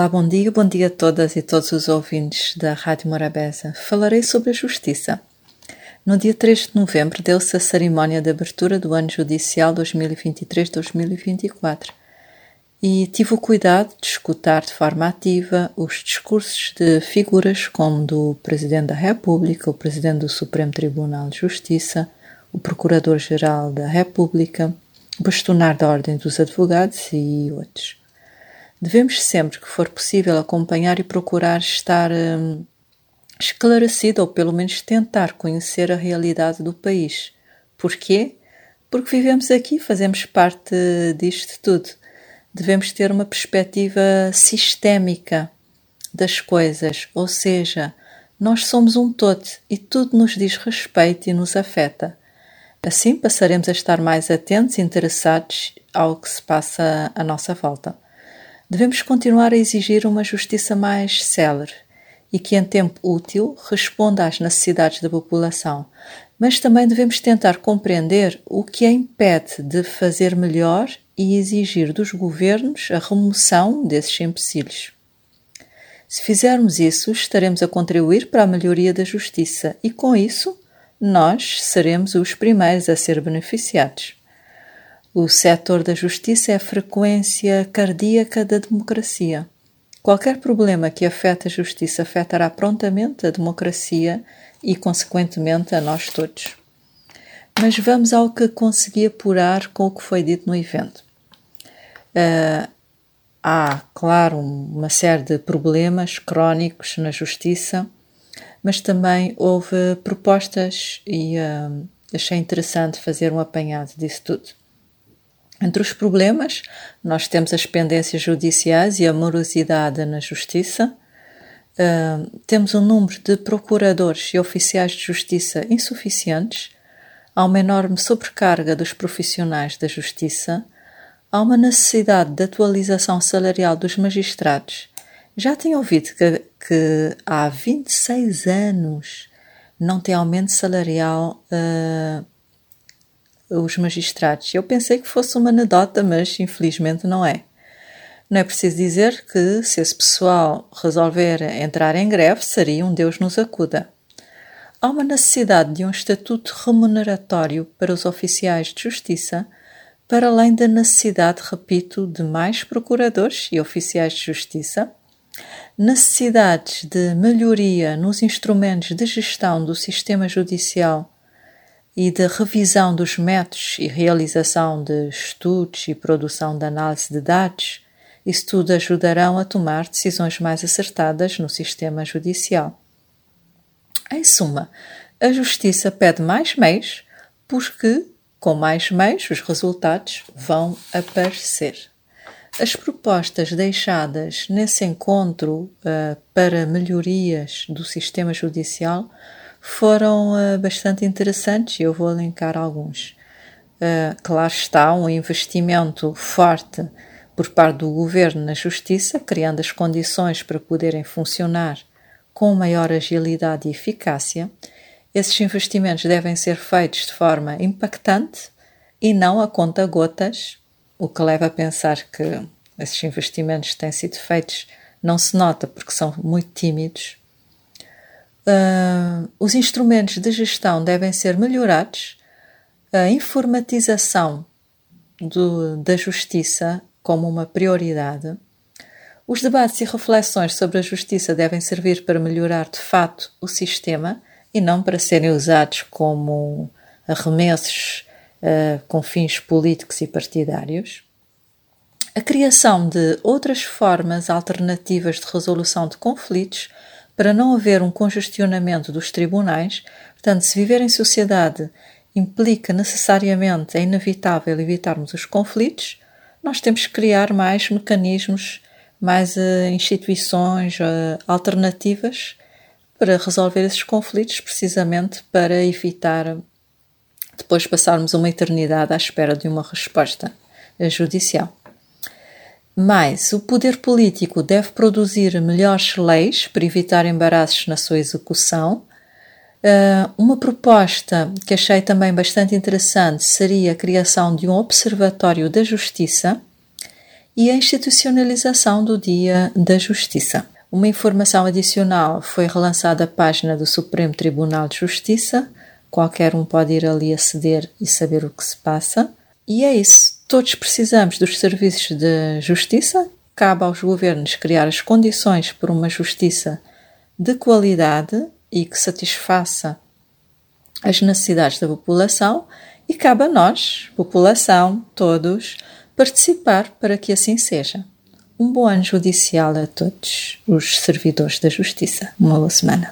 Olá, bom dia, bom dia a todas e todos os ouvintes da Rádio Morabeza. Falarei sobre a justiça. No dia 3 de novembro deu-se a cerimónia de abertura do ano judicial 2023-2024 e tive o cuidado de escutar de forma ativa os discursos de figuras como do Presidente da República, o Presidente do Supremo Tribunal de Justiça, o Procurador-Geral da República, o Bastonar da Ordem dos Advogados e outros. Devemos sempre que for possível acompanhar e procurar estar hum, esclarecido ou pelo menos tentar conhecer a realidade do país. Porquê? Porque vivemos aqui, fazemos parte disto tudo. Devemos ter uma perspectiva sistémica das coisas, ou seja, nós somos um todo e tudo nos diz respeito e nos afeta. Assim passaremos a estar mais atentos e interessados ao que se passa à nossa volta. Devemos continuar a exigir uma justiça mais célere e que, em tempo útil, responda às necessidades da população, mas também devemos tentar compreender o que a impede de fazer melhor e exigir dos governos a remoção desses empecilhos. Se fizermos isso, estaremos a contribuir para a melhoria da justiça e, com isso, nós seremos os primeiros a ser beneficiados. O setor da justiça é a frequência cardíaca da democracia. Qualquer problema que afete a justiça afetará prontamente a democracia e, consequentemente, a nós todos. Mas vamos ao que consegui apurar com o que foi dito no evento. Uh, há, claro, uma série de problemas crónicos na justiça, mas também houve propostas e uh, achei interessante fazer um apanhado disso tudo. Entre os problemas, nós temos as pendências judiciais e a morosidade na justiça. Uh, temos um número de procuradores e oficiais de justiça insuficientes. Há uma enorme sobrecarga dos profissionais da justiça. Há uma necessidade de atualização salarial dos magistrados. Já tinha ouvido que, que há 26 anos não tem aumento salarial uh, os magistrados. Eu pensei que fosse uma anedota, mas infelizmente não é. Não é preciso dizer que, se esse pessoal resolver entrar em greve, seria um Deus nos acuda. Há uma necessidade de um estatuto remuneratório para os oficiais de justiça, para além da necessidade, repito, de mais procuradores e oficiais de justiça, necessidades de melhoria nos instrumentos de gestão do sistema judicial e de revisão dos métodos e realização de estudos e produção de análise de dados, isso tudo ajudarão a tomar decisões mais acertadas no sistema judicial. Em suma, a Justiça pede mais meios, porque com mais meios os resultados vão aparecer. As propostas deixadas nesse encontro uh, para melhorias do sistema judicial foram uh, bastante interessantes e eu vou elencar alguns. Uh, claro está, um investimento forte por parte do governo na justiça, criando as condições para poderem funcionar com maior agilidade e eficácia. Esses investimentos devem ser feitos de forma impactante e não a conta gotas, o que leva a pensar que esses investimentos têm sido feitos não se nota porque são muito tímidos Uh, os instrumentos de gestão devem ser melhorados, a informatização do, da justiça como uma prioridade. Os debates e reflexões sobre a justiça devem servir para melhorar de fato o sistema e não para serem usados como arremessos uh, com fins políticos e partidários. A criação de outras formas alternativas de resolução de conflitos para não haver um congestionamento dos tribunais. Portanto, se viver em sociedade implica necessariamente, é inevitável evitarmos os conflitos, nós temos que criar mais mecanismos, mais uh, instituições uh, alternativas para resolver esses conflitos, precisamente para evitar depois passarmos uma eternidade à espera de uma resposta judicial. Mas o poder político deve produzir melhores leis para evitar embaraços na sua execução. Uh, uma proposta que achei também bastante interessante seria a criação de um observatório da justiça e a institucionalização do Dia da Justiça. Uma informação adicional foi relançada a página do Supremo Tribunal de Justiça. Qualquer um pode ir ali aceder e saber o que se passa. E é isso. Todos precisamos dos serviços de justiça. Cabe aos governos criar as condições para uma justiça de qualidade e que satisfaça as necessidades da população. E cabe a nós, população, todos, participar para que assim seja. Um bom ano judicial a todos os servidores da Justiça. Uma boa semana.